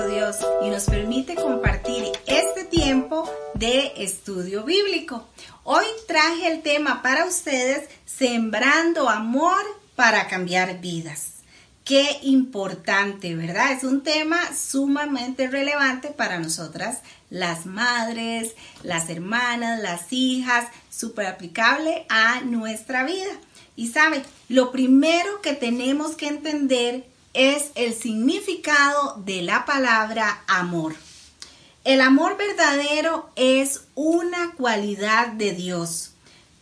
Dios y nos permite compartir este tiempo de estudio bíblico. Hoy traje el tema para ustedes, Sembrando Amor para Cambiar Vidas. Qué importante, ¿verdad? Es un tema sumamente relevante para nosotras, las madres, las hermanas, las hijas, súper aplicable a nuestra vida. Y sabe, lo primero que tenemos que entender es el significado de la palabra amor. El amor verdadero es una cualidad de Dios.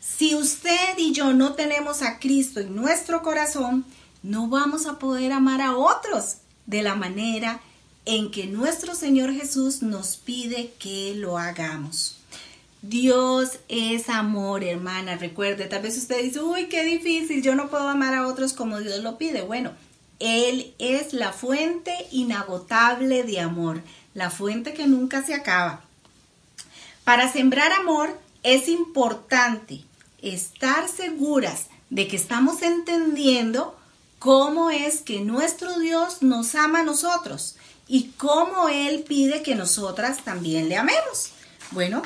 Si usted y yo no tenemos a Cristo en nuestro corazón, no vamos a poder amar a otros de la manera en que nuestro Señor Jesús nos pide que lo hagamos. Dios es amor, hermana. Recuerde, tal vez usted dice, uy, qué difícil, yo no puedo amar a otros como Dios lo pide. Bueno, Él es la fuente inagotable de amor, la fuente que nunca se acaba. Para sembrar amor es importante estar seguras de que estamos entendiendo cómo es que nuestro Dios nos ama a nosotros y cómo Él pide que nosotras también le amemos. Bueno,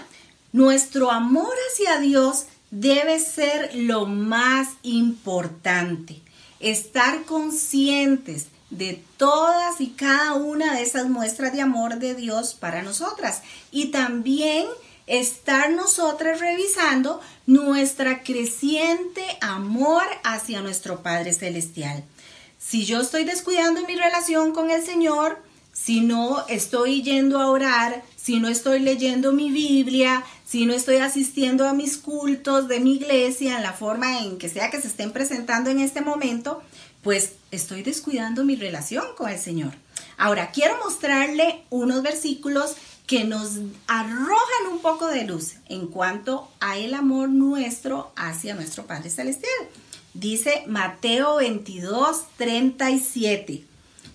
nuestro amor hacia Dios debe ser lo más importante. Estar conscientes de todas y cada una de esas muestras de amor de Dios para nosotras y también estar nosotras revisando nuestra creciente amor hacia nuestro Padre Celestial. Si yo estoy descuidando mi relación con el Señor, si no estoy yendo a orar, si no estoy leyendo mi Biblia, si no estoy asistiendo a mis cultos de mi iglesia en la forma en que sea que se estén presentando en este momento, pues estoy descuidando mi relación con el Señor. Ahora, quiero mostrarle unos versículos que nos arrojan un poco de luz en cuanto a el amor nuestro hacia nuestro Padre Celestial. Dice Mateo 22, 37.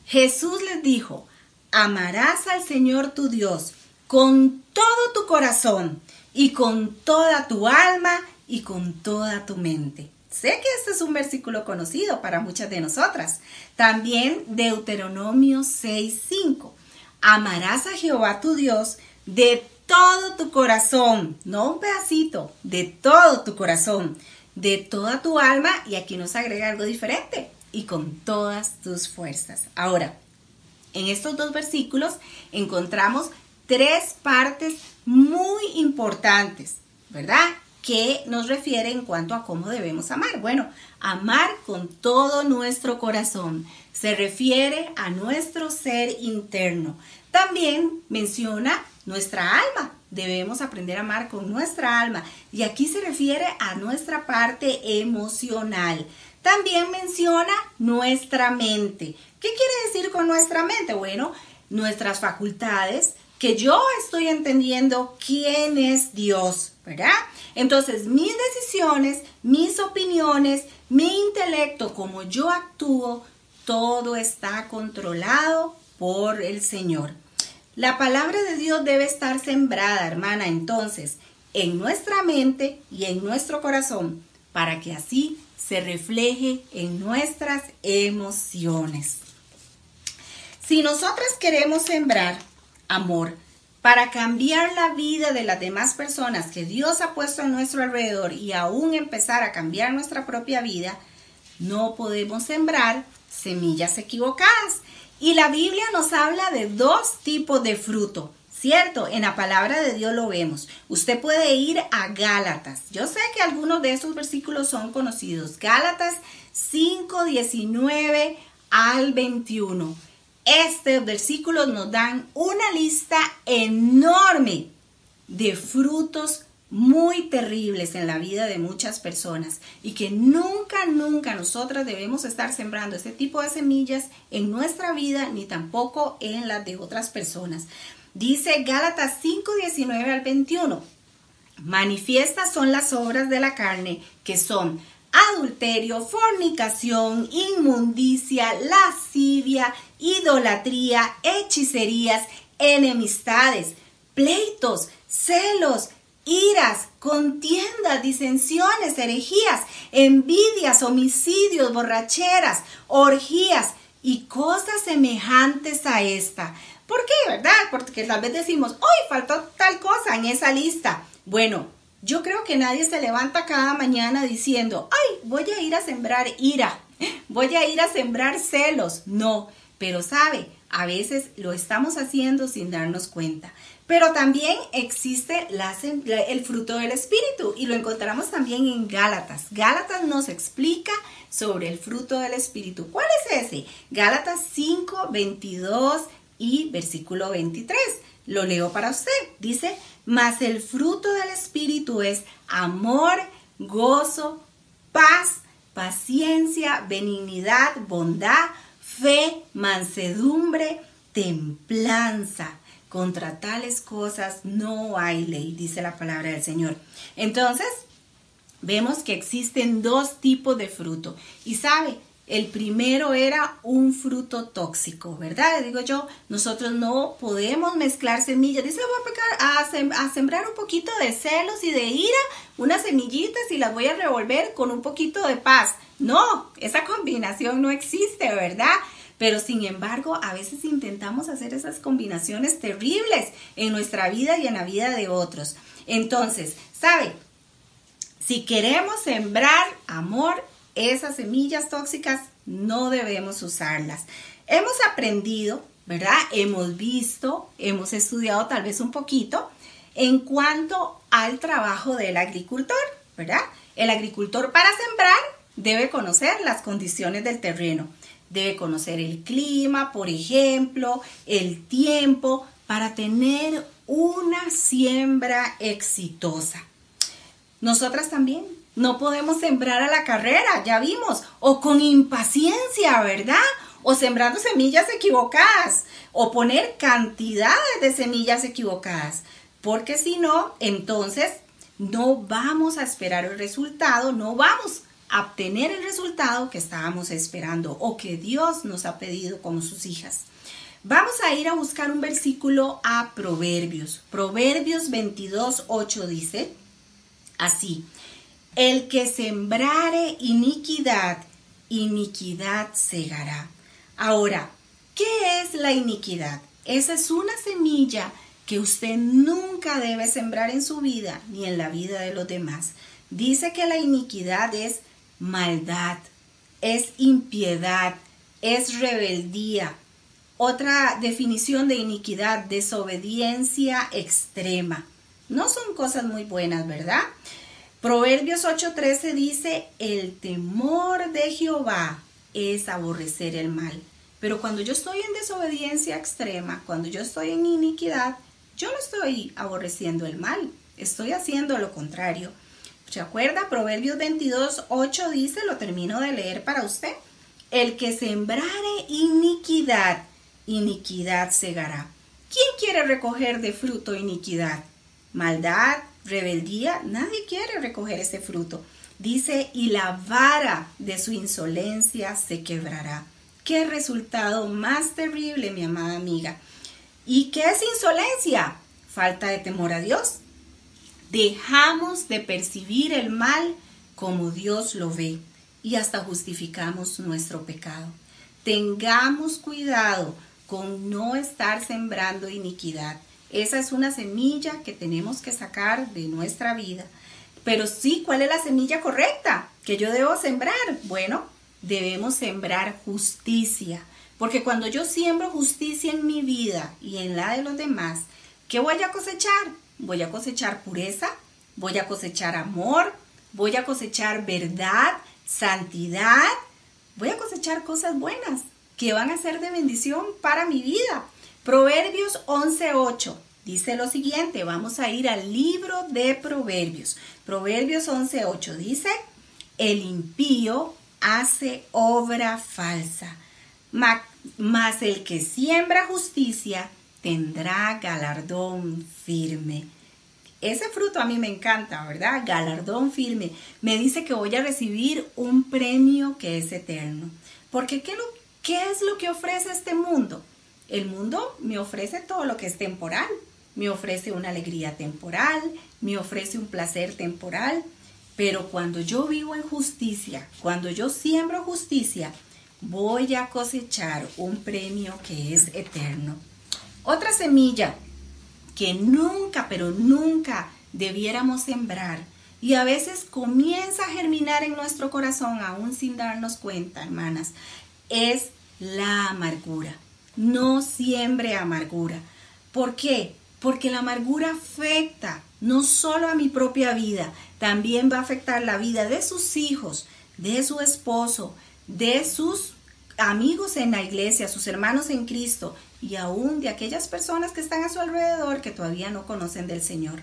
Jesús les dijo, amarás al Señor tu Dios con todo tu corazón y con toda tu alma y con toda tu mente. Sé que este es un versículo conocido para muchas de nosotras. También Deuteronomio 6:5. Amarás a Jehová tu Dios de todo tu corazón, no un pedacito, de todo tu corazón, de toda tu alma, y aquí nos agrega algo diferente, y con todas tus fuerzas. Ahora, en estos dos versículos encontramos tres partes muy importantes, ¿verdad? Que nos refiere en cuanto a cómo debemos amar. Bueno, amar con todo nuestro corazón se refiere a nuestro ser interno. También menciona nuestra alma. Debemos aprender a amar con nuestra alma. Y aquí se refiere a nuestra parte emocional. También menciona nuestra mente. ¿Qué quiere decir con nuestra mente? Bueno, nuestras facultades, que yo estoy entendiendo quién es Dios, ¿verdad? Entonces, mis decisiones, mis opiniones, mi intelecto, como yo actúo, todo está controlado por el Señor. La palabra de Dios debe estar sembrada, hermana, entonces, en nuestra mente y en nuestro corazón, para que así se refleje en nuestras emociones. Si nosotras queremos sembrar amor para cambiar la vida de las demás personas que Dios ha puesto a nuestro alrededor y aún empezar a cambiar nuestra propia vida, no podemos sembrar semillas equivocadas. Y la Biblia nos habla de dos tipos de fruto. ¿Cierto? En la palabra de Dios lo vemos. Usted puede ir a Gálatas. Yo sé que algunos de esos versículos son conocidos. Gálatas 5, 19 al 21. Estos versículos nos dan una lista enorme de frutos muy terribles en la vida de muchas personas y que nunca, nunca nosotras debemos estar sembrando ese tipo de semillas en nuestra vida ni tampoco en las de otras personas. Dice Gálatas 5, 19 al 21. Manifiestas son las obras de la carne, que son adulterio, fornicación, inmundicia, lascivia, idolatría, hechicerías, enemistades, pleitos, celos, iras, contiendas, disensiones, herejías, envidias, homicidios, borracheras, orgías y cosas semejantes a esta ¿Por qué, verdad? Porque tal vez decimos, hoy faltó tal cosa en esa lista. Bueno, yo creo que nadie se levanta cada mañana diciendo, ay, voy a ir a sembrar ira, voy a ir a sembrar celos. No, pero sabe, a veces lo estamos haciendo sin darnos cuenta. Pero también existe el fruto del Espíritu y lo encontramos también en Gálatas. Gálatas nos explica sobre el fruto del Espíritu. ¿Cuál es ese? Gálatas 5, 22 y versículo 23. Lo leo para usted. Dice, mas el fruto del Espíritu es amor, gozo, paz, paciencia, benignidad, bondad, fe, mansedumbre, templanza. Contra tales cosas no hay ley, dice la palabra del Señor. Entonces, vemos que existen dos tipos de fruto. Y sabe, el primero era un fruto tóxico, ¿verdad? Digo yo, nosotros no podemos mezclar semillas. Dice, voy a, a, sembrar un poquito de celos y de ira, unas semillitas y las voy a revolver con un poquito de paz. No, esa combinación no existe, ¿verdad? Pero sin embargo, a veces intentamos hacer esas combinaciones terribles en nuestra vida y en la vida de otros. Entonces, ¿sabe? Si queremos sembrar amor, esas semillas tóxicas no debemos usarlas. Hemos aprendido, ¿verdad? Hemos visto, hemos estudiado tal vez un poquito en cuanto al trabajo del agricultor, ¿verdad? El agricultor para sembrar debe conocer las condiciones del terreno, debe conocer el clima, por ejemplo, el tiempo, para tener una siembra exitosa. Nosotras también no podemos sembrar a la carrera, ya vimos, o con impaciencia, ¿verdad? O sembrando semillas equivocadas, o poner cantidades de semillas equivocadas, porque si no, entonces no vamos a esperar el resultado, no vamos a obtener el resultado que estábamos esperando o que Dios nos ha pedido como sus hijas. Vamos a ir a buscar un versículo a Proverbios. Proverbios 22, 8 dice así, el que sembrare iniquidad, iniquidad segará. Ahora, ¿qué es la iniquidad? Esa es una semilla que usted nunca debe sembrar en su vida ni en la vida de los demás. Dice que la iniquidad es maldad, es impiedad, es rebeldía. Otra definición de iniquidad, desobediencia extrema. No son cosas muy buenas, ¿verdad? Proverbios 8:13 dice, el temor de Jehová es aborrecer el mal. Pero cuando yo estoy en desobediencia extrema, cuando yo estoy en iniquidad, yo no estoy aborreciendo el mal, estoy haciendo lo contrario. ¿Se acuerda? Proverbios 22:8 dice, lo termino de leer para usted, el que sembrare iniquidad, iniquidad segará. ¿Quién quiere recoger de fruto iniquidad? Maldad, rebeldía, nadie quiere recoger ese fruto. Dice, y la vara de su insolencia se quebrará. Qué resultado más terrible, mi amada amiga. ¿Y qué es insolencia? Falta de temor a Dios. Dejamos de percibir el mal como Dios lo ve y hasta justificamos nuestro pecado. Tengamos cuidado con no estar sembrando iniquidad. Esa es una semilla que tenemos que sacar de nuestra vida. Pero sí, ¿cuál es la semilla correcta que yo debo sembrar? Bueno, debemos sembrar justicia. Porque cuando yo siembro justicia en mi vida y en la de los demás, ¿qué voy a cosechar? Voy a cosechar pureza, voy a cosechar amor, voy a cosechar verdad, santidad, voy a cosechar cosas buenas que van a ser de bendición para mi vida. Proverbios 11.8 dice lo siguiente, vamos a ir al libro de Proverbios. Proverbios 11.8 dice, el impío hace obra falsa, mas el que siembra justicia tendrá galardón firme. Ese fruto a mí me encanta, ¿verdad? Galardón firme. Me dice que voy a recibir un premio que es eterno. Porque ¿qué, ¿qué es lo que ofrece este mundo? El mundo me ofrece todo lo que es temporal. Me ofrece una alegría temporal, me ofrece un placer temporal. Pero cuando yo vivo en justicia, cuando yo siembro justicia, voy a cosechar un premio que es eterno. Otra semilla que nunca, pero nunca debiéramos sembrar y a veces comienza a germinar en nuestro corazón aún sin darnos cuenta, hermanas, es la amargura. No siembre amargura. ¿Por qué? Porque la amargura afecta no solo a mi propia vida, también va a afectar la vida de sus hijos, de su esposo, de sus amigos en la iglesia, sus hermanos en Cristo y aún de aquellas personas que están a su alrededor que todavía no conocen del Señor.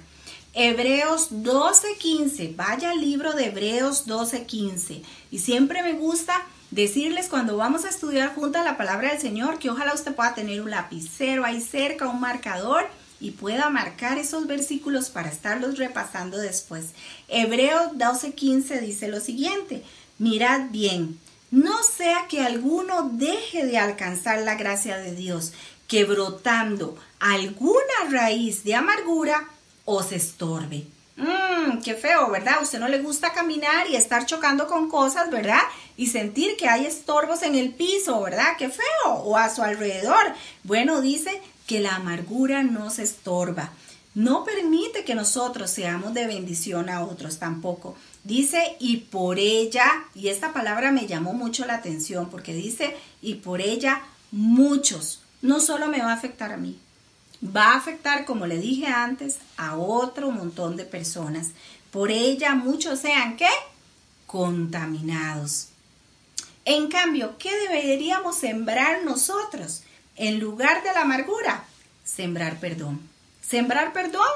Hebreos 12:15, vaya al libro de Hebreos 12:15. Y siempre me gusta decirles cuando vamos a estudiar juntas la palabra del Señor que ojalá usted pueda tener un lapicero ahí cerca, un marcador y pueda marcar esos versículos para estarlos repasando después. Hebreos 12:15 dice lo siguiente, mirad bien, no sea que alguno deje de alcanzar la gracia de Dios, que brotando alguna raíz de amargura os estorbe. Mmm, qué feo, ¿verdad? Usted no le gusta caminar y estar chocando con cosas, ¿verdad? Y sentir que hay estorbos en el piso, ¿verdad? Qué feo. O a su alrededor. Bueno, dice que la amargura nos estorba. No permite que nosotros seamos de bendición a otros tampoco. Dice, y por ella, y esta palabra me llamó mucho la atención porque dice, y por ella muchos. No solo me va a afectar a mí, va a afectar, como le dije antes, a otro montón de personas. Por ella muchos sean, ¿qué? Contaminados. En cambio, ¿qué deberíamos sembrar nosotros? En lugar de la amargura, sembrar perdón. Sembrar perdón,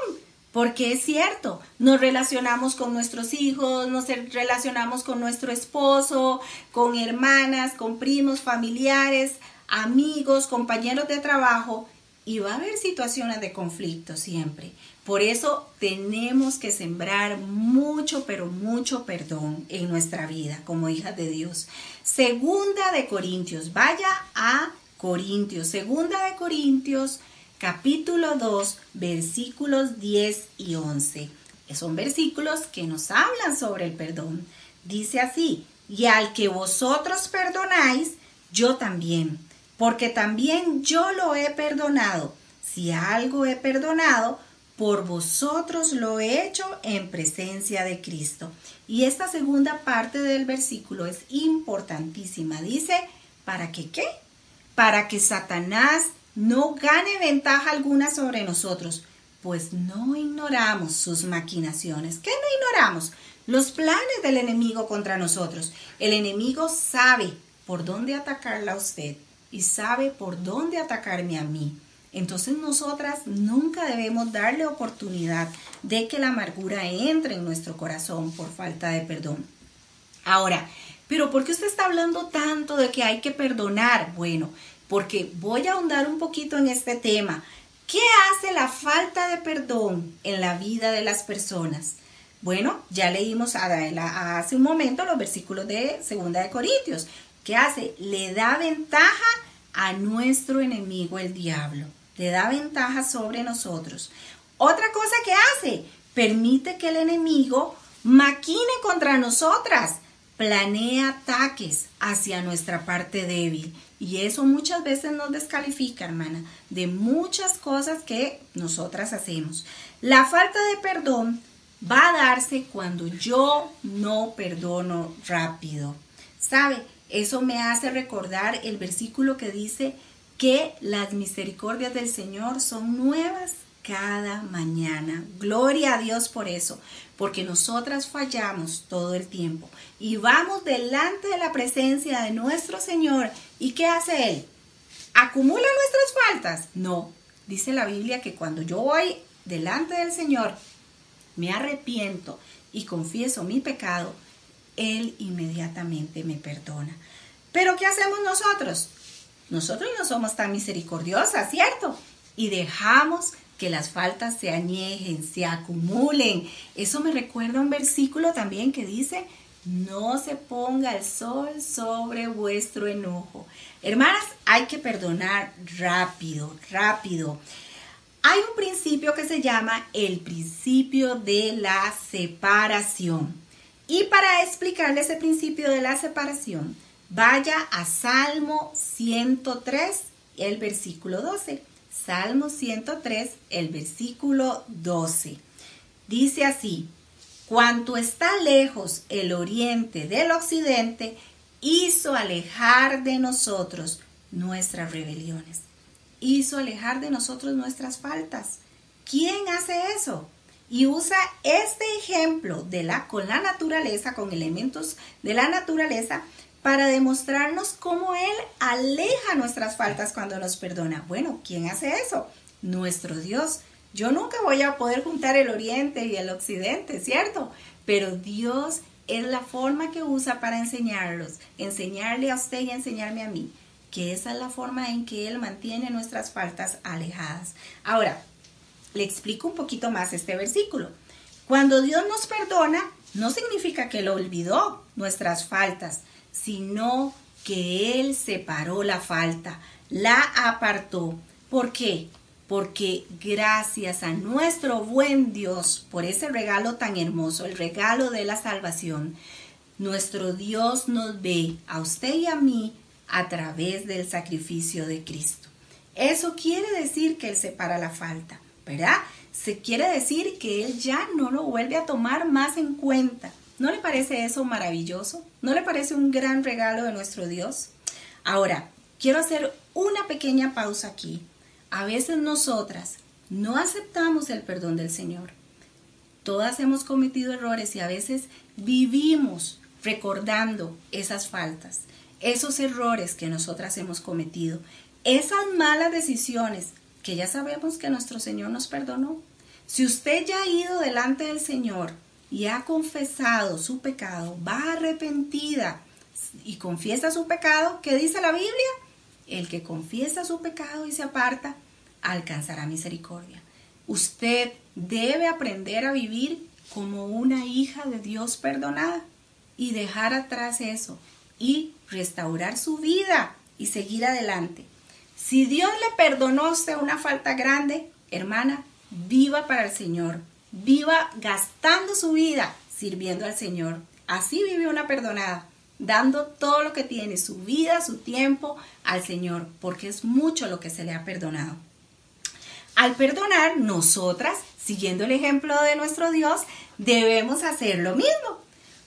porque es cierto, nos relacionamos con nuestros hijos, nos relacionamos con nuestro esposo, con hermanas, con primos, familiares, amigos, compañeros de trabajo, y va a haber situaciones de conflicto siempre. Por eso tenemos que sembrar mucho, pero mucho perdón en nuestra vida como hijas de Dios. Segunda de Corintios, vaya a Corintios, segunda de Corintios, capítulo 2, versículos 10 y 11. Son versículos que nos hablan sobre el perdón. Dice así, y al que vosotros perdonáis, yo también porque también yo lo he perdonado. Si algo he perdonado, por vosotros lo he hecho en presencia de Cristo. Y esta segunda parte del versículo es importantísima. Dice, ¿para que qué? Para que Satanás no gane ventaja alguna sobre nosotros, pues no ignoramos sus maquinaciones. ¿Qué no ignoramos? Los planes del enemigo contra nosotros. El enemigo sabe por dónde atacarla a usted y sabe por dónde atacarme a mí. Entonces nosotras nunca debemos darle oportunidad de que la amargura entre en nuestro corazón por falta de perdón. Ahora, pero ¿por qué usted está hablando tanto de que hay que perdonar? Bueno, porque voy a ahondar un poquito en este tema. ¿Qué hace la falta de perdón en la vida de las personas? Bueno, ya leímos hace un momento los versículos de Segunda de Corintios. ¿Qué hace? Le da ventaja a nuestro enemigo el diablo. Le da ventaja sobre nosotros. Otra cosa que hace, permite que el enemigo maquine contra nosotras, planea ataques hacia nuestra parte débil. Y eso muchas veces nos descalifica, hermana, de muchas cosas que nosotras hacemos. La falta de perdón va a darse cuando yo no perdono rápido. ¿Sabe? Eso me hace recordar el versículo que dice que las misericordias del Señor son nuevas cada mañana. Gloria a Dios por eso, porque nosotras fallamos todo el tiempo y vamos delante de la presencia de nuestro Señor. ¿Y qué hace Él? ¿Acumula nuestras faltas? No. Dice la Biblia que cuando yo voy delante del Señor, me arrepiento y confieso mi pecado, él inmediatamente me perdona. Pero ¿qué hacemos nosotros? Nosotros no somos tan misericordiosas, ¿cierto? Y dejamos que las faltas se añejen, se acumulen. Eso me recuerda un versículo también que dice, no se ponga el sol sobre vuestro enojo. Hermanas, hay que perdonar rápido, rápido. Hay un principio que se llama el principio de la separación. Y para explicarle ese principio de la separación, vaya a Salmo 103, el versículo 12. Salmo 103, el versículo 12. Dice así, cuanto está lejos el oriente del occidente, hizo alejar de nosotros nuestras rebeliones. Hizo alejar de nosotros nuestras faltas. ¿Quién hace eso? Y usa este ejemplo de la, con la naturaleza, con elementos de la naturaleza, para demostrarnos cómo Él aleja nuestras faltas cuando nos perdona. Bueno, ¿quién hace eso? Nuestro Dios. Yo nunca voy a poder juntar el oriente y el occidente, ¿cierto? Pero Dios es la forma que usa para enseñarlos, enseñarle a usted y enseñarme a mí, que esa es la forma en que Él mantiene nuestras faltas alejadas. Ahora, le explico un poquito más este versículo. Cuando Dios nos perdona, no significa que Él olvidó nuestras faltas, sino que Él separó la falta, la apartó. ¿Por qué? Porque gracias a nuestro buen Dios por ese regalo tan hermoso, el regalo de la salvación, nuestro Dios nos ve a usted y a mí a través del sacrificio de Cristo. Eso quiere decir que Él separa la falta. ¿Verdad? Se quiere decir que Él ya no lo vuelve a tomar más en cuenta. ¿No le parece eso maravilloso? ¿No le parece un gran regalo de nuestro Dios? Ahora, quiero hacer una pequeña pausa aquí. A veces nosotras no aceptamos el perdón del Señor. Todas hemos cometido errores y a veces vivimos recordando esas faltas, esos errores que nosotras hemos cometido, esas malas decisiones que ya sabemos que nuestro Señor nos perdonó. Si usted ya ha ido delante del Señor y ha confesado su pecado, va arrepentida y confiesa su pecado, ¿qué dice la Biblia? El que confiesa su pecado y se aparta, alcanzará misericordia. Usted debe aprender a vivir como una hija de Dios perdonada y dejar atrás eso y restaurar su vida y seguir adelante. Si Dios le perdonó a una falta grande, hermana, viva para el Señor. Viva gastando su vida sirviendo al Señor. Así vive una perdonada, dando todo lo que tiene, su vida, su tiempo al Señor, porque es mucho lo que se le ha perdonado. Al perdonar, nosotras, siguiendo el ejemplo de nuestro Dios, debemos hacer lo mismo.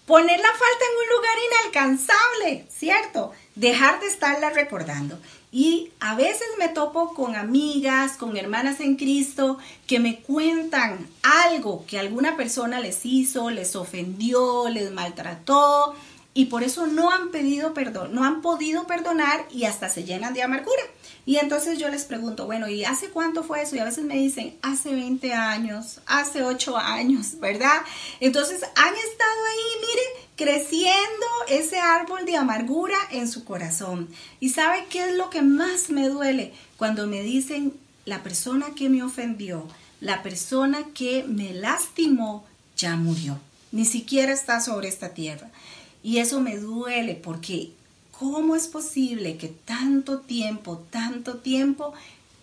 Poner la falta en un lugar inalcanzable, ¿cierto? Dejar de estarla recordando. Y a veces me topo con amigas, con hermanas en Cristo, que me cuentan algo que alguna persona les hizo, les ofendió, les maltrató, y por eso no han pedido perdón, no han podido perdonar y hasta se llenan de amargura. Y entonces yo les pregunto, bueno, ¿y hace cuánto fue eso? Y a veces me dicen, hace 20 años, hace 8 años, ¿verdad? Entonces han estado ahí, mire, creciendo ese árbol de amargura en su corazón. ¿Y sabe qué es lo que más me duele? Cuando me dicen, la persona que me ofendió, la persona que me lastimó, ya murió. Ni siquiera está sobre esta tierra. Y eso me duele porque ¿cómo es posible que tanto tiempo, tanto tiempo,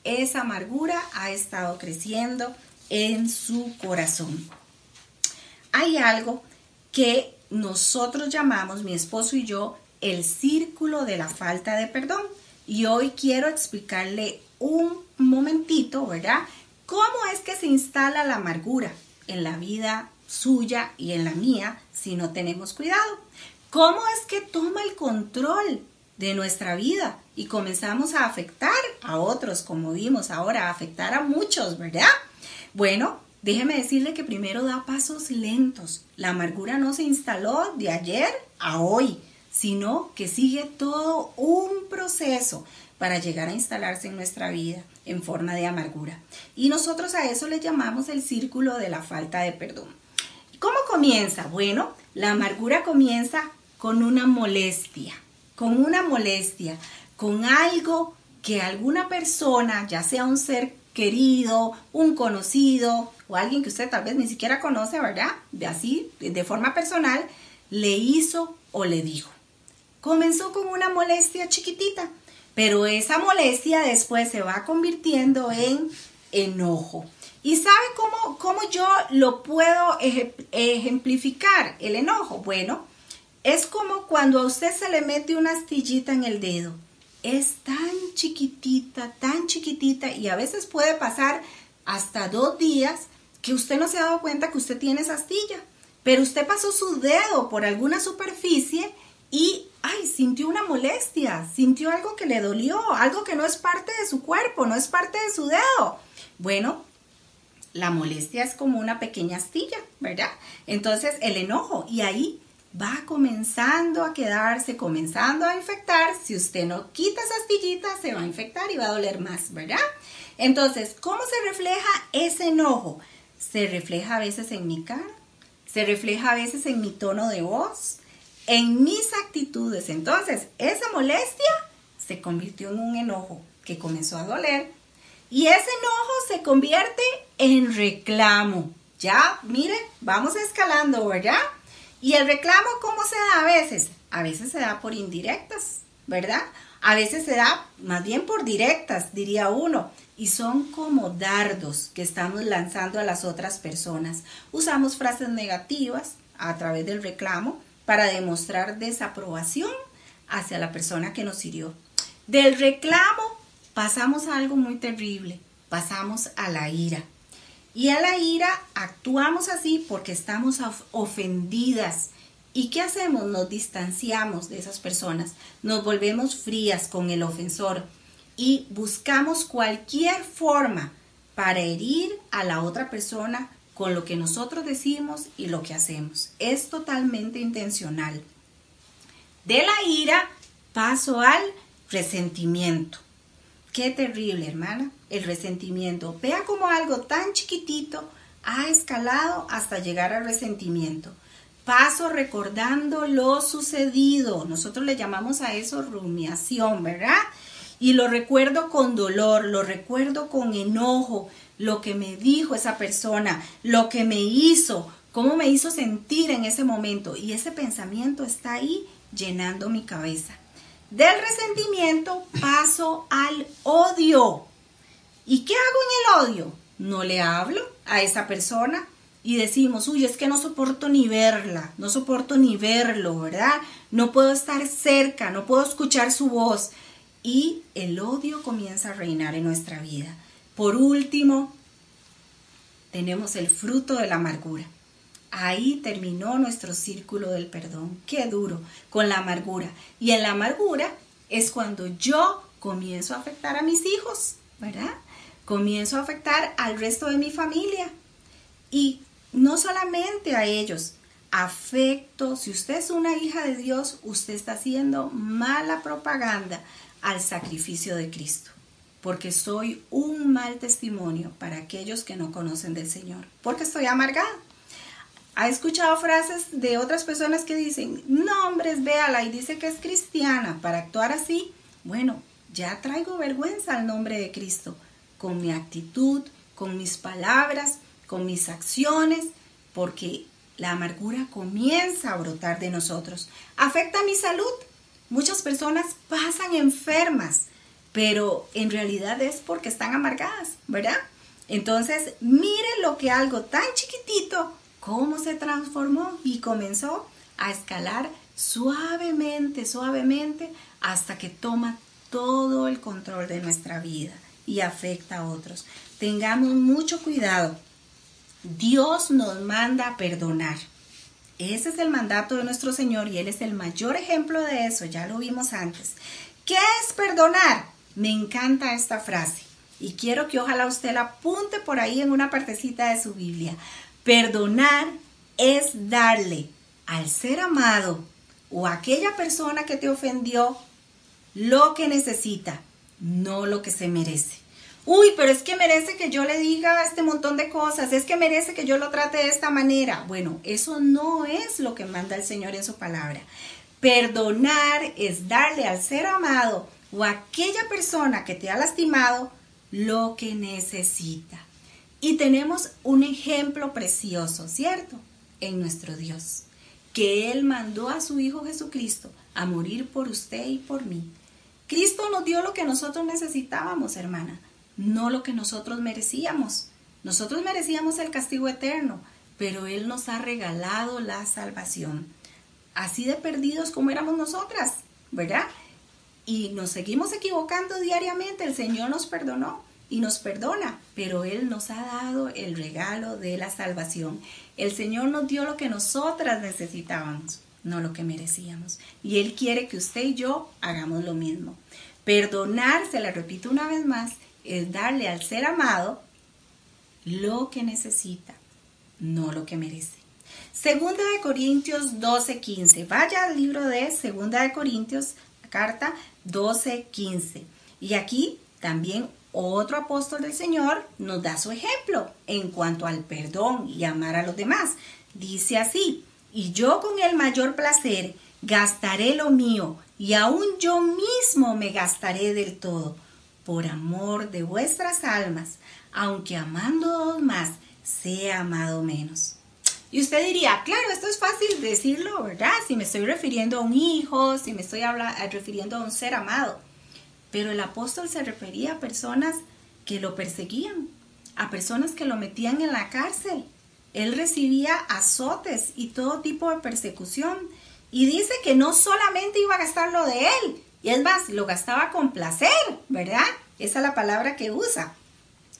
esa amargura ha estado creciendo en su corazón? Hay algo que nosotros llamamos, mi esposo y yo, el círculo de la falta de perdón. Y hoy quiero explicarle un momentito, ¿verdad? ¿Cómo es que se instala la amargura en la vida suya y en la mía si no tenemos cuidado? ¿Cómo es que toma el control de nuestra vida y comenzamos a afectar a otros, como vimos ahora, a afectar a muchos, ¿verdad? Bueno, déjeme decirle que primero da pasos lentos. La amargura no se instaló de ayer a hoy, sino que sigue todo un proceso para llegar a instalarse en nuestra vida en forma de amargura. Y nosotros a eso le llamamos el círculo de la falta de perdón. ¿Cómo comienza? Bueno, la amargura comienza con una molestia, con una molestia, con algo que alguna persona, ya sea un ser querido, un conocido o alguien que usted tal vez ni siquiera conoce, ¿verdad? De así, de forma personal, le hizo o le dijo. Comenzó con una molestia chiquitita, pero esa molestia después se va convirtiendo en enojo. ¿Y sabe cómo, cómo yo lo puedo ejemplificar, el enojo? Bueno, es como cuando a usted se le mete una astillita en el dedo es tan chiquitita, tan chiquitita y a veces puede pasar hasta dos días que usted no se ha dado cuenta que usted tiene esa astilla, pero usted pasó su dedo por alguna superficie y, ay, sintió una molestia, sintió algo que le dolió, algo que no es parte de su cuerpo, no es parte de su dedo. Bueno, la molestia es como una pequeña astilla, ¿verdad? Entonces, el enojo, y ahí va comenzando a quedarse, comenzando a infectar. Si usted no quita esa astillita, se va a infectar y va a doler más, ¿verdad? Entonces, ¿cómo se refleja ese enojo? Se refleja a veces en mi cara, se refleja a veces en mi tono de voz, en mis actitudes. Entonces, esa molestia se convirtió en un enojo que comenzó a doler y ese enojo se convierte en reclamo. Ya, mire, vamos escalando, ¿verdad? Y el reclamo, ¿cómo se da a veces? A veces se da por indirectas, ¿verdad? A veces se da más bien por directas, diría uno y son como dardos que estamos lanzando a las otras personas. Usamos frases negativas a través del reclamo para demostrar desaprobación hacia la persona que nos hirió. Del reclamo pasamos a algo muy terrible, pasamos a la ira. Y a la ira actuamos así porque estamos ofendidas. ¿Y qué hacemos? Nos distanciamos de esas personas, nos volvemos frías con el ofensor y buscamos cualquier forma para herir a la otra persona con lo que nosotros decimos y lo que hacemos. Es totalmente intencional. De la ira paso al resentimiento. Qué terrible, hermana, el resentimiento. Vea como algo tan chiquitito ha escalado hasta llegar al resentimiento. Paso recordando lo sucedido. Nosotros le llamamos a eso rumiación, ¿verdad? y lo recuerdo con dolor, lo recuerdo con enojo, lo que me dijo esa persona, lo que me hizo, cómo me hizo sentir en ese momento. Y ese pensamiento está ahí llenando mi cabeza. Del resentimiento paso al odio. ¿Y qué hago en el odio? No le hablo a esa persona y decimos, uy, es que no soporto ni verla, no soporto ni verlo, ¿verdad? No puedo estar cerca, no puedo escuchar su voz y el odio comienza a reinar en nuestra vida. Por último, tenemos el fruto de la amargura. Ahí terminó nuestro círculo del perdón. Qué duro, con la amargura. Y en la amargura es cuando yo comienzo a afectar a mis hijos, ¿verdad? Comienzo a afectar al resto de mi familia. Y no solamente a ellos, afecto, si usted es una hija de Dios, usted está haciendo mala propaganda al sacrificio de Cristo, porque soy un mal testimonio para aquellos que no conocen del Señor, porque estoy amargada. ¿Ha escuchado frases de otras personas que dicen, no hombres, véala y dice que es cristiana para actuar así? Bueno, ya traigo vergüenza al nombre de Cristo, con mi actitud, con mis palabras, con mis acciones, porque la amargura comienza a brotar de nosotros. Afecta mi salud, Muchas personas pasan enfermas, pero en realidad es porque están amargadas, ¿verdad? Entonces, mire lo que algo tan chiquitito, cómo se transformó y comenzó a escalar suavemente, suavemente, hasta que toma todo el control de nuestra vida y afecta a otros. Tengamos mucho cuidado. Dios nos manda a perdonar. Ese es el mandato de nuestro Señor y Él es el mayor ejemplo de eso, ya lo vimos antes. ¿Qué es perdonar? Me encanta esta frase y quiero que ojalá usted la apunte por ahí en una partecita de su Biblia. Perdonar es darle al ser amado o a aquella persona que te ofendió lo que necesita, no lo que se merece uy, pero es que merece que yo le diga este montón de cosas, es que merece que yo lo trate de esta manera. Bueno, eso no es lo que manda el Señor en su palabra. Perdonar es darle al ser amado o a aquella persona que te ha lastimado lo que necesita. Y tenemos un ejemplo precioso, ¿cierto? En nuestro Dios, que Él mandó a su Hijo Jesucristo a morir por usted y por mí. Cristo nos dio lo que nosotros necesitábamos, hermana no lo que nosotros merecíamos. Nosotros merecíamos el castigo eterno, pero Él nos ha regalado la salvación. Así de perdidos como éramos nosotras, ¿verdad? y nos seguimos equivocando diariamente, el Señor nos perdonó y nos perdona, pero Él nos ha dado el regalo de la salvación. El Señor nos dio lo que nosotras necesitábamos, no lo que merecíamos. Y Él quiere que usted y yo hagamos lo mismo. Perdonar, se la repito una vez más, es darle al ser amado lo que necesita, no lo que merece. Segunda de Corintios 12:15. Vaya al libro de Segunda de Corintios, carta 12:15. Y aquí también otro apóstol del Señor nos da su ejemplo en cuanto al perdón y amar a los demás. Dice así, y yo con el mayor placer gastaré lo mío, y aún yo mismo me gastaré del todo, por amor de vuestras almas, aunque amando más, sea amado menos. Y usted diría, claro, esto es fácil decirlo, ¿verdad? Si me estoy refiriendo a un hijo, si me estoy refiriendo a un ser amado. Pero el apóstol se refería a personas que lo perseguían, a personas que lo metían en la cárcel. Él recibía azotes y todo tipo de persecución. Y dice que no solamente iba a gastar lo de él, y es más, lo gastaba con placer, ¿verdad? Esa es la palabra que usa.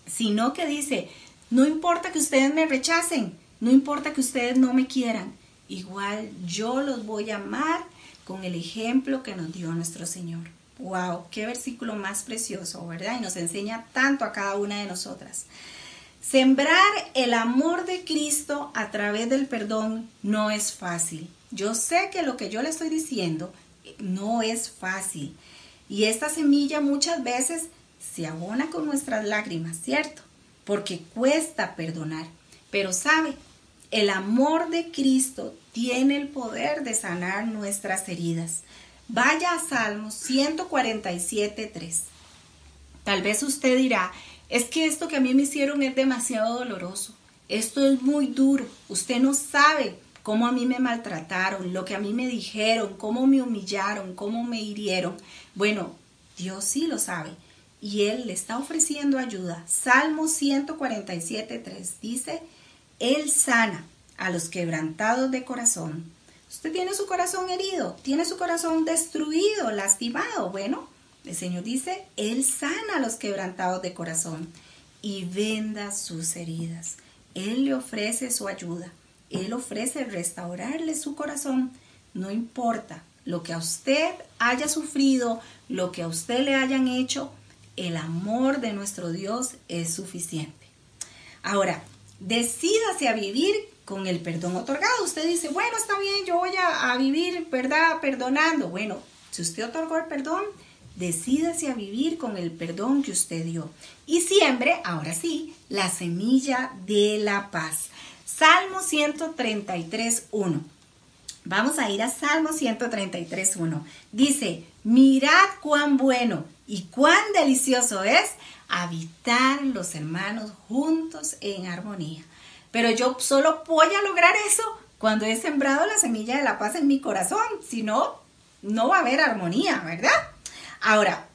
Sino que dice, no importa que ustedes me rechacen, no importa que ustedes no me quieran, igual yo los voy a amar con el ejemplo que nos dio nuestro Señor. Wow, qué versículo más precioso, ¿verdad? Y nos enseña tanto a cada una de nosotras. Sembrar el amor de Cristo a través del perdón no es fácil. Yo sé que lo que yo le estoy diciendo no es fácil. Y esta semilla muchas veces se abona con nuestras lágrimas, ¿cierto? Porque cuesta perdonar. Pero sabe, el amor de Cristo tiene el poder de sanar nuestras heridas. Vaya a Salmos 147, 3. Tal vez usted dirá, es que esto que a mí me hicieron es demasiado doloroso. Esto es muy duro. Usted no sabe cómo a mí me maltrataron, lo que a mí me dijeron, cómo me humillaron, cómo me hirieron. Bueno, Dios sí lo sabe y Él le está ofreciendo ayuda. Salmo 147, 3 dice, Él sana a los quebrantados de corazón Usted tiene su corazón herido, tiene su corazón destruido, lastimado. Bueno, el Señor dice, Él sana a los quebrantados de corazón y venda sus heridas. Él le ofrece su ayuda. Él ofrece restaurarle su corazón. No importa lo que a usted haya sufrido, lo que a usted le hayan hecho, el amor de nuestro Dios es suficiente. Ahora, decídase a vivir con el perdón otorgado. Usted dice, bueno, está bien, yo voy a, vivir, ¿verdad? Perdonando. Bueno, si usted otorgó el perdón, decídase a vivir con el perdón que usted dio. Y siembre, ahora sí, la semilla de la paz. Salmo 133, 1. Vamos a ir a Salmo 133, 1. Dice, mirad cuán bueno y cuán delicioso es habitar los hermanos juntos en armonía. Pero yo solo voy a lograr eso cuando he sembrado la semilla de la paz en mi corazón. Si no, no va a haber armonía, ¿verdad? Ahora,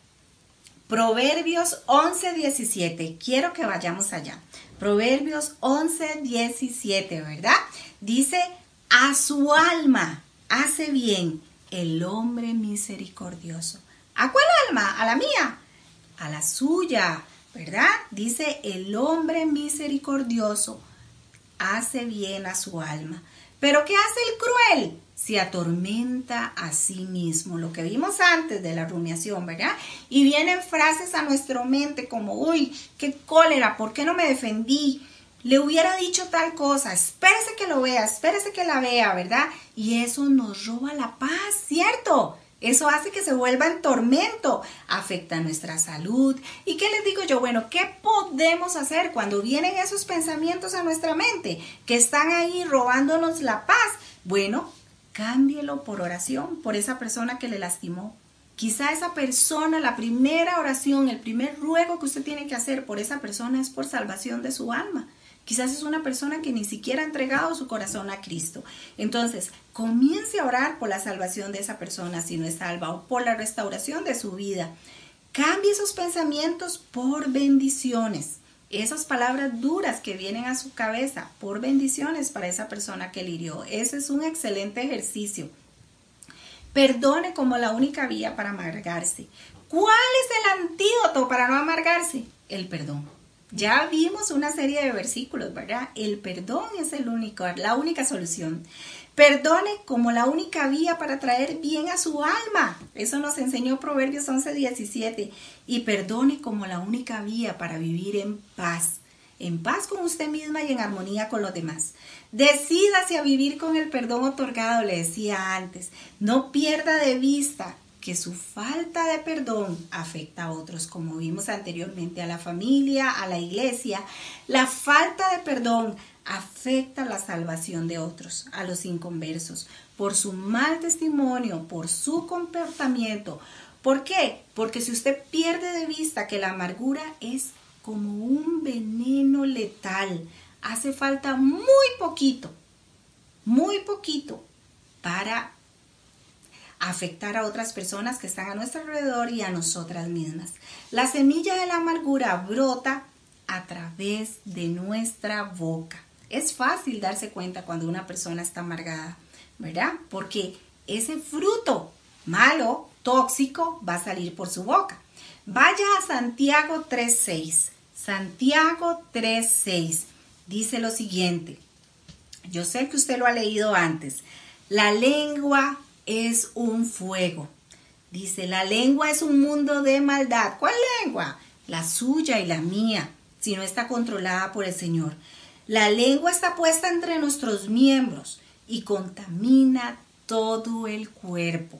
Proverbios 11, 17. Quiero que vayamos allá. Proverbios 11, 17, ¿verdad? Dice, a su alma hace bien el hombre misericordioso. ¿A cuál alma? A la mía. A la suya, ¿verdad? Dice el hombre misericordioso hace bien a su alma. Pero ¿qué hace el cruel? Se atormenta a sí mismo, lo que vimos antes de la rumiación, ¿verdad? Y vienen frases a nuestra mente como, uy, qué cólera, ¿por qué no me defendí? Le hubiera dicho tal cosa, espérese que lo vea, espérese que la vea, ¿verdad? Y eso nos roba la paz, ¿cierto? Eso hace que se vuelva en tormento, afecta nuestra salud. ¿Y qué les digo yo? Bueno, ¿qué podemos hacer cuando vienen esos pensamientos a nuestra mente que están ahí robándonos la paz? Bueno, cámbielo por oración por esa persona que le lastimó. Quizá esa persona, la primera oración, el primer ruego que usted tiene que hacer por esa persona es por salvación de su alma. Quizás es una persona que ni siquiera ha entregado su corazón a Cristo. Entonces, comience a orar por la salvación de esa persona si no es salva o por la restauración de su vida. Cambie esos pensamientos por bendiciones. Esas palabras duras que vienen a su cabeza por bendiciones para esa persona que le hirió. Ese es un excelente ejercicio. Perdone como la única vía para amargarse. ¿Cuál es el antídoto para no amargarse? El perdón. Ya vimos una serie de versículos, ¿verdad? El perdón es el único, la única solución. Perdone como la única vía para traer bien a su alma. Eso nos enseñó Proverbios 11, 17. Y perdone como la única vía para vivir en paz. En paz con usted misma y en armonía con los demás. Decídase a vivir con el perdón otorgado, le decía antes. No pierda de vista que su falta de perdón afecta a otros, como vimos anteriormente, a la familia, a la iglesia. La falta de perdón afecta la salvación de otros, a los inconversos, por su mal testimonio, por su comportamiento. ¿Por qué? Porque si usted pierde de vista que la amargura es como un veneno letal, hace falta muy poquito, muy poquito para afectar a otras personas que están a nuestro alrededor y a nosotras mismas. La semilla de la amargura brota a través de nuestra boca. Es fácil darse cuenta cuando una persona está amargada, ¿verdad? Porque ese fruto malo, tóxico, va a salir por su boca. Vaya a Santiago 3.6. Santiago 3.6 dice lo siguiente. Yo sé que usted lo ha leído antes. La lengua es un fuego. Dice, la lengua es un mundo de maldad. ¿Cuál lengua? La suya y la mía, si no está controlada por el Señor. La lengua está puesta entre nuestros miembros y contamina todo el cuerpo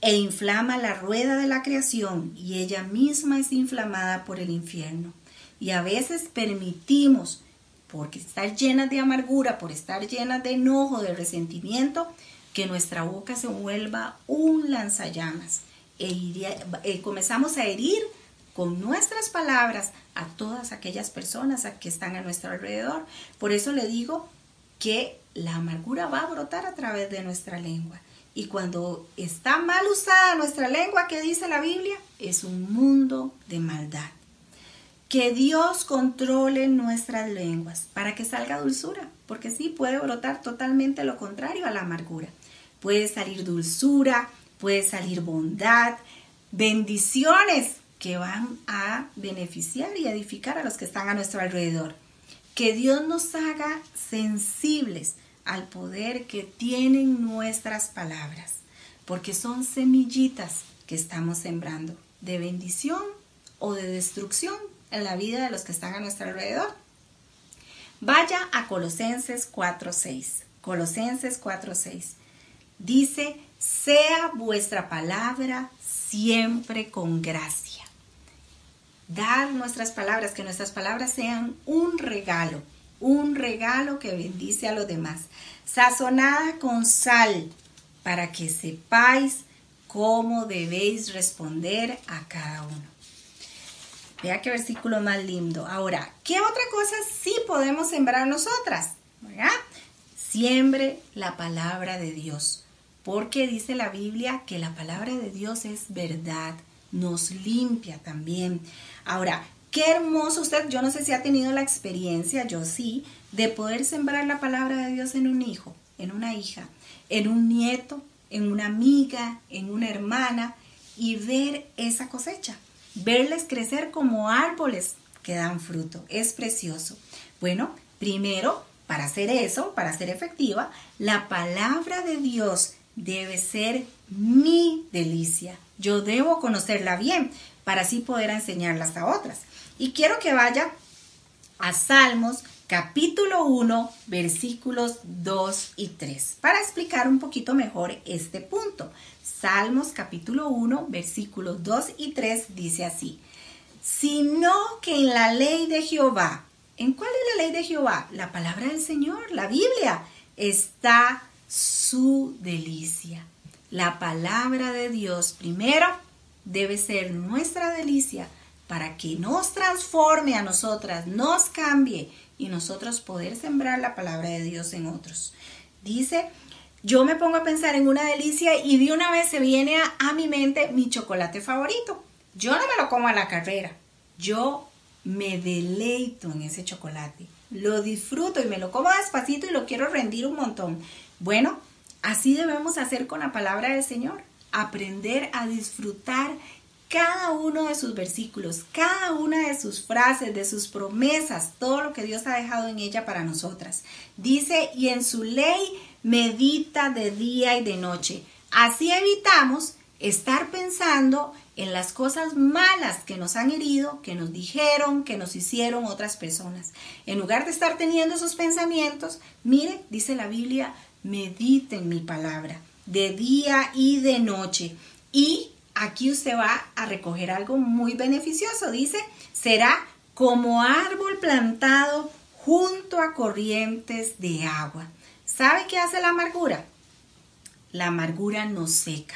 e inflama la rueda de la creación y ella misma es inflamada por el infierno. Y a veces permitimos, porque estar llenas de amargura, por estar llenas de enojo, de resentimiento, que nuestra boca se vuelva un lanzallamas e eh, comenzamos a herir con nuestras palabras a todas aquellas personas que están a nuestro alrededor. Por eso le digo que la amargura va a brotar a través de nuestra lengua. Y cuando está mal usada nuestra lengua, ¿qué dice la Biblia? Es un mundo de maldad. Que Dios controle nuestras lenguas para que salga dulzura, porque sí puede brotar totalmente lo contrario a la amargura puede salir dulzura, puede salir bondad, bendiciones que van a beneficiar y edificar a los que están a nuestro alrededor. Que Dios nos haga sensibles al poder que tienen nuestras palabras, porque son semillitas que estamos sembrando de bendición o de destrucción en la vida de los que están a nuestro alrededor. Vaya a Colosenses 4.6. Colosenses 4.6 dice, sea vuestra palabra siempre con gracia. Dar nuestras palabras, que nuestras palabras sean un regalo, un regalo que bendice a los demás, sazonada con sal, para que sepáis cómo debéis responder a cada uno. Vea qué versículo más lindo. Ahora, ¿qué otra cosa sí podemos sembrar nosotras? Siembre la palabra de Dios porque dice la Biblia que la palabra de Dios es verdad, nos limpia también. Ahora, qué hermoso usted, yo no sé si ha tenido la experiencia, yo sí, de poder sembrar la palabra de Dios en un hijo, en una hija, en un nieto, en una amiga, en una hermana y ver esa cosecha, verles crecer como árboles que dan fruto. Es precioso. Bueno, primero, para hacer eso, para ser efectiva, la palabra de Dios debe ser mi delicia. Yo debo conocerla bien para así poder enseñarlas a otras. Y quiero que vaya a Salmos capítulo 1, versículos 2 y 3, para explicar un poquito mejor este punto. Salmos capítulo 1, versículos 2 y 3 dice así, sino que en la ley de Jehová, ¿en cuál es la ley de Jehová? La palabra del Señor, la Biblia, está su delicia. La palabra de Dios primero debe ser nuestra delicia para que nos transforme a nosotras, nos cambie y nosotros poder sembrar la palabra de Dios en otros. Dice, yo me pongo a pensar en una delicia y de una vez se viene a, a mi mente mi chocolate favorito. Yo no me lo como a la carrera, yo me deleito en ese chocolate, lo disfruto y me lo como despacito y lo quiero rendir un montón. Bueno, Así debemos hacer con la palabra del Señor, aprender a disfrutar cada uno de sus versículos, cada una de sus frases, de sus promesas, todo lo que Dios ha dejado en ella para nosotras. Dice, y en su ley medita de día y de noche. Así evitamos estar pensando en las cosas malas que nos han herido, que nos dijeron, que nos hicieron otras personas. En lugar de estar teniendo esos pensamientos, mire, dice la Biblia, medite en mi palabra, de día y de noche. Y aquí usted va a recoger algo muy beneficioso. Dice, será como árbol plantado junto a corrientes de agua. ¿Sabe qué hace la amargura? La amargura nos seca,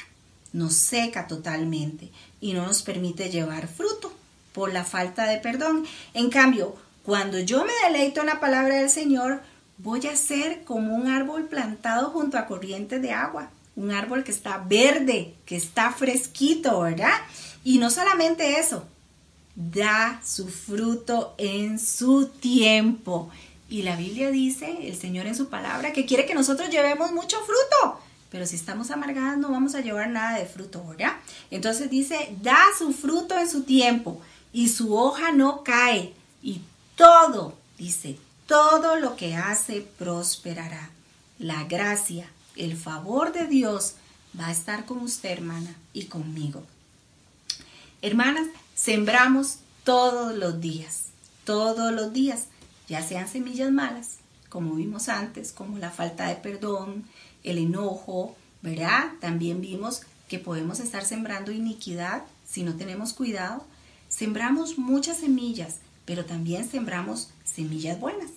nos seca totalmente y no nos permite llevar fruto por la falta de perdón. En cambio, cuando yo me deleito en la palabra del Señor, voy a ser como un árbol plantado junto a corrientes de agua un árbol que está verde, que está fresquito, ¿verdad? Y no solamente eso, da su fruto en su tiempo. Y la Biblia dice, el Señor en su palabra, que quiere que nosotros llevemos mucho fruto. Pero si estamos amargadas no vamos a llevar nada de fruto, ¿verdad? Entonces dice, da su fruto en su tiempo y su hoja no cae. Y todo, dice, todo lo que hace prosperará. La gracia, el favor de Dios va a estar con usted, hermana, y conmigo. Hermanas, sembramos todos los días, todos los días, ya sean semillas malas, como vimos antes, como la falta de perdón, el enojo, ¿verdad? También vimos que podemos estar sembrando iniquidad si no tenemos cuidado. Sembramos muchas semillas, pero también sembramos semillas buenas.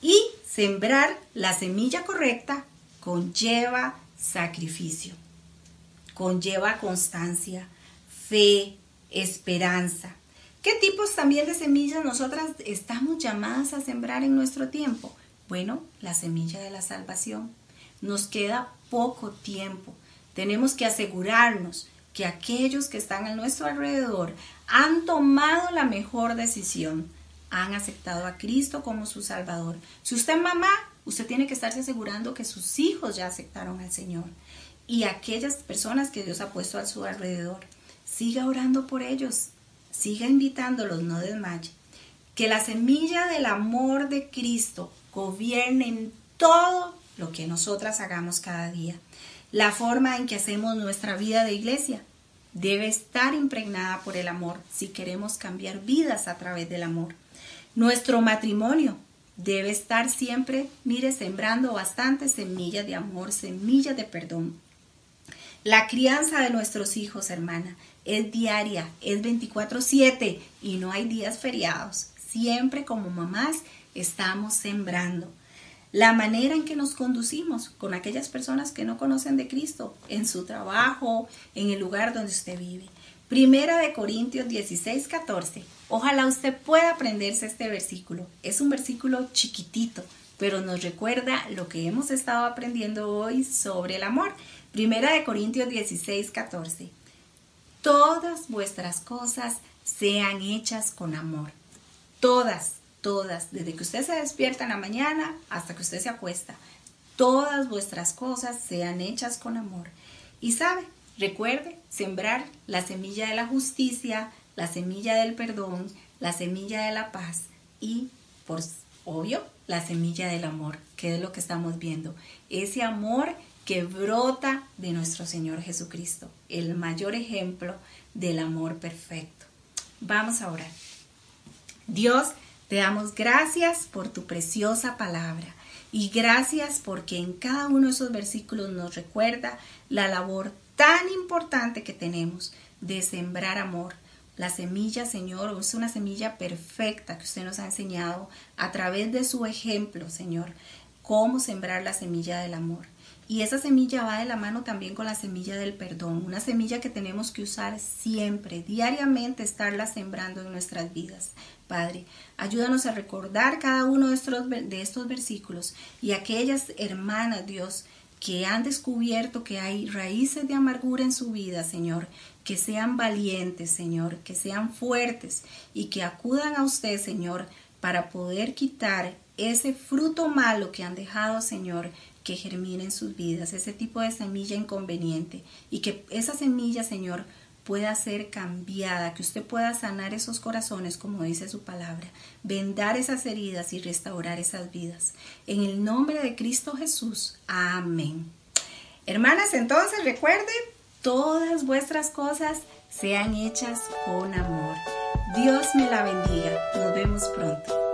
Y sembrar la semilla correcta conlleva sacrificio, conlleva constancia, fe, esperanza. ¿Qué tipos también de semillas nosotras estamos llamadas a sembrar en nuestro tiempo? Bueno, la semilla de la salvación. Nos queda poco tiempo. Tenemos que asegurarnos que aquellos que están a nuestro alrededor han tomado la mejor decisión, han aceptado a Cristo como su Salvador. Si usted es mamá, Usted tiene que estarse asegurando que sus hijos ya aceptaron al Señor y aquellas personas que Dios ha puesto a su alrededor. Siga orando por ellos, siga invitándolos, no desmaye. Que la semilla del amor de Cristo gobierne en todo lo que nosotras hagamos cada día. La forma en que hacemos nuestra vida de iglesia debe estar impregnada por el amor si queremos cambiar vidas a través del amor. Nuestro matrimonio debe estar siempre, mire, sembrando bastantes semillas de amor, semillas de perdón. La crianza de nuestros hijos, hermana, es diaria, es 24/7 y no hay días feriados. Siempre como mamás estamos sembrando. La manera en que nos conducimos con aquellas personas que no conocen de Cristo, en su trabajo, en el lugar donde usted vive. Primera de Corintios 16, 14. Ojalá usted pueda aprenderse este versículo. Es un versículo chiquitito, pero nos recuerda lo que hemos estado aprendiendo hoy sobre el amor. Primera de Corintios 16, 14. Todas vuestras cosas sean hechas con amor. Todas, todas, desde que usted se despierta en la mañana hasta que usted se acuesta. Todas vuestras cosas sean hechas con amor. Y sabe, Recuerde sembrar la semilla de la justicia, la semilla del perdón, la semilla de la paz y, por obvio, la semilla del amor, que es lo que estamos viendo. Ese amor que brota de nuestro Señor Jesucristo, el mayor ejemplo del amor perfecto. Vamos a orar. Dios, te damos gracias por tu preciosa palabra y gracias porque en cada uno de esos versículos nos recuerda la labor tan importante que tenemos de sembrar amor. La semilla, Señor, es una semilla perfecta que usted nos ha enseñado a través de su ejemplo, Señor, cómo sembrar la semilla del amor. Y esa semilla va de la mano también con la semilla del perdón, una semilla que tenemos que usar siempre, diariamente, estarla sembrando en nuestras vidas. Padre, ayúdanos a recordar cada uno de estos, versículos y aquellas hermanas, Dios, que han descubierto que hay raíces de amargura en su vida, Señor, que sean valientes, Señor, que sean fuertes y que acudan a usted, Señor, para poder quitar ese fruto malo que han dejado, Señor, que germine en sus vidas, ese tipo de semilla inconveniente. Y que esa semilla, Señor, pueda ser cambiada, que usted pueda sanar esos corazones, como dice su palabra, vendar esas heridas y restaurar esas vidas. En el nombre de Cristo Jesús. Amén. Hermanas, entonces recuerden, todas vuestras cosas sean hechas con amor. Dios me la bendiga. Nos vemos pronto.